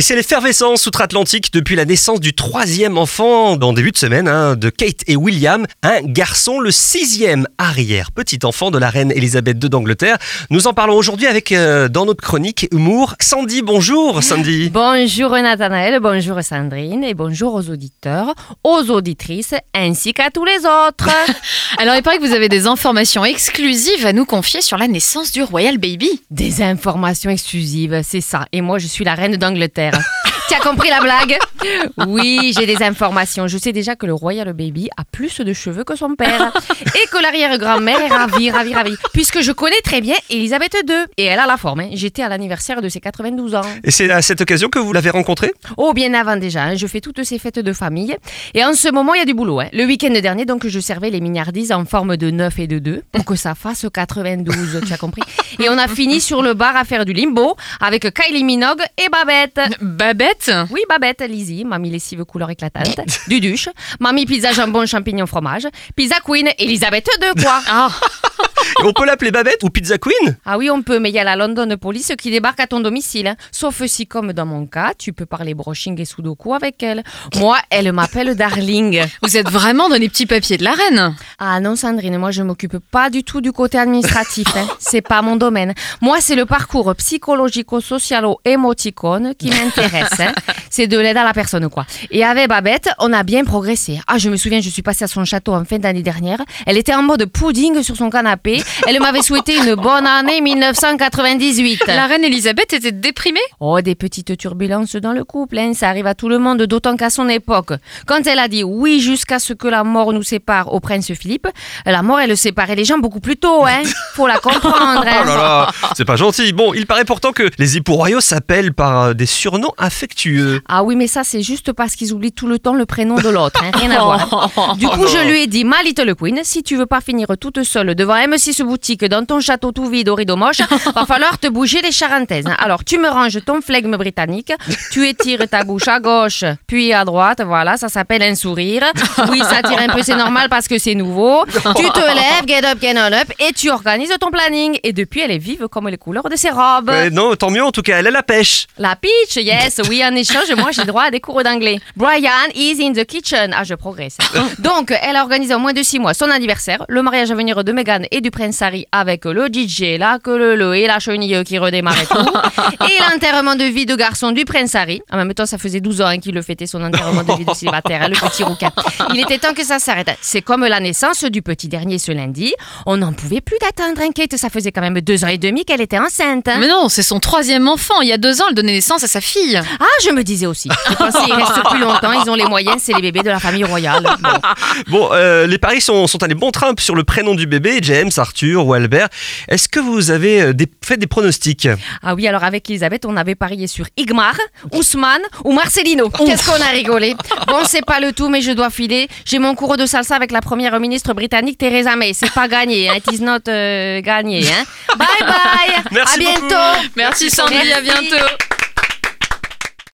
Et c'est l'effervescence outre-Atlantique depuis la naissance du troisième enfant en début de semaine hein, de Kate et William, un garçon, le sixième arrière petit enfant de la reine Elisabeth II d'Angleterre. Nous en parlons aujourd'hui avec euh, dans notre chronique humour Sandy. Bonjour Sandy. Bonjour Nathanaël, bonjour Sandrine et bonjour aux auditeurs, aux auditrices ainsi qu'à tous les autres. Alors il paraît que vous avez des informations exclusives à nous confier sur la naissance du Royal Baby. Des informations exclusives, c'est ça. Et moi je suis la reine d'Angleterre. Tu as compris la blague? Oui, j'ai des informations. Je sais déjà que le Royal Baby a plus de cheveux que son père. Et que l'arrière-grand-mère est ravie, ravie, ravie. Puisque je connais très bien Elisabeth II. Et elle a la forme. hein. J'étais à l'anniversaire de ses 92 ans. Et c'est à cette occasion que vous l'avez rencontré Oh, bien avant déjà. hein. Je fais toutes ces fêtes de famille. Et en ce moment, il y a du boulot. hein. Le week-end dernier, donc, je servais les mignardises en forme de 9 et de 2 pour que ça fasse 92. tu as compris Et on a fini sur le bar à faire du limbo avec Kylie Minogue et Babette. Babette? Oui, Babette, Lizzie, mamie lessive couleur éclatante, Duduche, mamie pizza jambon champignon fromage, pizza queen, Elisabeth II, quoi. Ah, On peut l'appeler Babette ou Pizza Queen Ah oui, on peut, mais il y a la London Police qui débarque à ton domicile. hein. Sauf si, comme dans mon cas, tu peux parler brushing et sudoku avec elle. Moi, elle m'appelle Darling. vous êtes vraiment dans les petits papiers de la reine. Ah non, Sandrine, moi, je m'occupe pas du tout du côté administratif. hein. C'est pas mon domaine. Moi, c'est le parcours psychologico-socialo-émoticône qui m'intéresse. hein. C'est de l'aide à la personne, quoi. Et avec Babette, on a bien progressé. Ah, je me souviens, je suis passée à son château en fin d'année dernière. Elle était en mode pudding sur son canapé. Elle m'avait souhaité une bonne année 1998. La reine Elisabeth était déprimée? Oh, des petites turbulences dans le couple, hein, ça arrive à tout le monde, d'autant qu'à son époque, quand elle a dit oui jusqu'à ce que la mort nous sépare au prince Philippe, la mort, elle séparait les gens beaucoup plus tôt, hein. Faut la comprendre. Oh hein. là là, c'est pas gentil. Bon, il paraît pourtant que les époux royaux s'appellent par euh, des surnoms affectueux. Ah oui, mais ça, c'est juste parce qu'ils oublient tout le temps le prénom de l'autre, hein, rien à voir. Du coup, je lui ai dit, ma little queen, si tu veux pas finir toute seule devant M6 boutique dans ton château tout vide au rideau moche, va falloir te bouger les charentaises. Alors, tu me ranges ton flegme britannique, tu étires ta bouche à gauche, puis à droite, voilà, ça s'appelle un sourire. Oui, ça tire un peu, c'est normal parce que c'est nouveau. Tu te lèves, get up, get on up, et tu organises ton planning. Et depuis, elle est vive comme les couleurs de ses robes. Ouais, non, tant mieux en tout cas, elle a la pêche. La peach, yes, oui, en échange, moi j'ai droit à des cours d'anglais. Brian is in the kitchen. Ah, je progresse. Donc, elle a organisé en moins de six mois son anniversaire, le mariage à venir de Meghan et du prince Harry avec le DJ, la queue le et la chenille qui redémarrait tout. et l'enterrement de vie de garçon du prince Harry. En même temps, ça faisait 12 ans hein, qu'il le fêtait son enterrement de vie de célibataire, hein, le petit rouquin. Il était temps que ça s'arrête. C'est comme la naissance du petit dernier ce lundi. On n'en pouvait plus d'attendre, Kate. Ça faisait quand même deux ans et demi qu'elle était enceinte. hein. Mais non, c'est son troisième enfant. Il y a deux ans, elle donnait naissance à sa fille. Ah, je me disais aussi. Je pensais qu'ils restent plus longtemps, ils ont les moyens, c'est les bébés de la famille royale. Bon. Bon, euh, les paris sont, sont allés bon train sur le prénom du bébé, James, Arthur ou Albert. Est-ce que vous avez euh, des- fait des pronostics? Ah oui, alors avec Elisabeth, on avait parié sur Igmar, Ousmane ou Marcelino. Qu'est-ce qu'on a rigolé. Bon, c'est pas le tout, mais je dois filer. J'ai mon cours de salsa avec la première ministre britannique Theresa May. C'est pas gagné, hein. It is not euh, gagné. Hein. Bye bye. Merci à beaucoup. bientôt. Merci Sandy, à Merci. bientôt.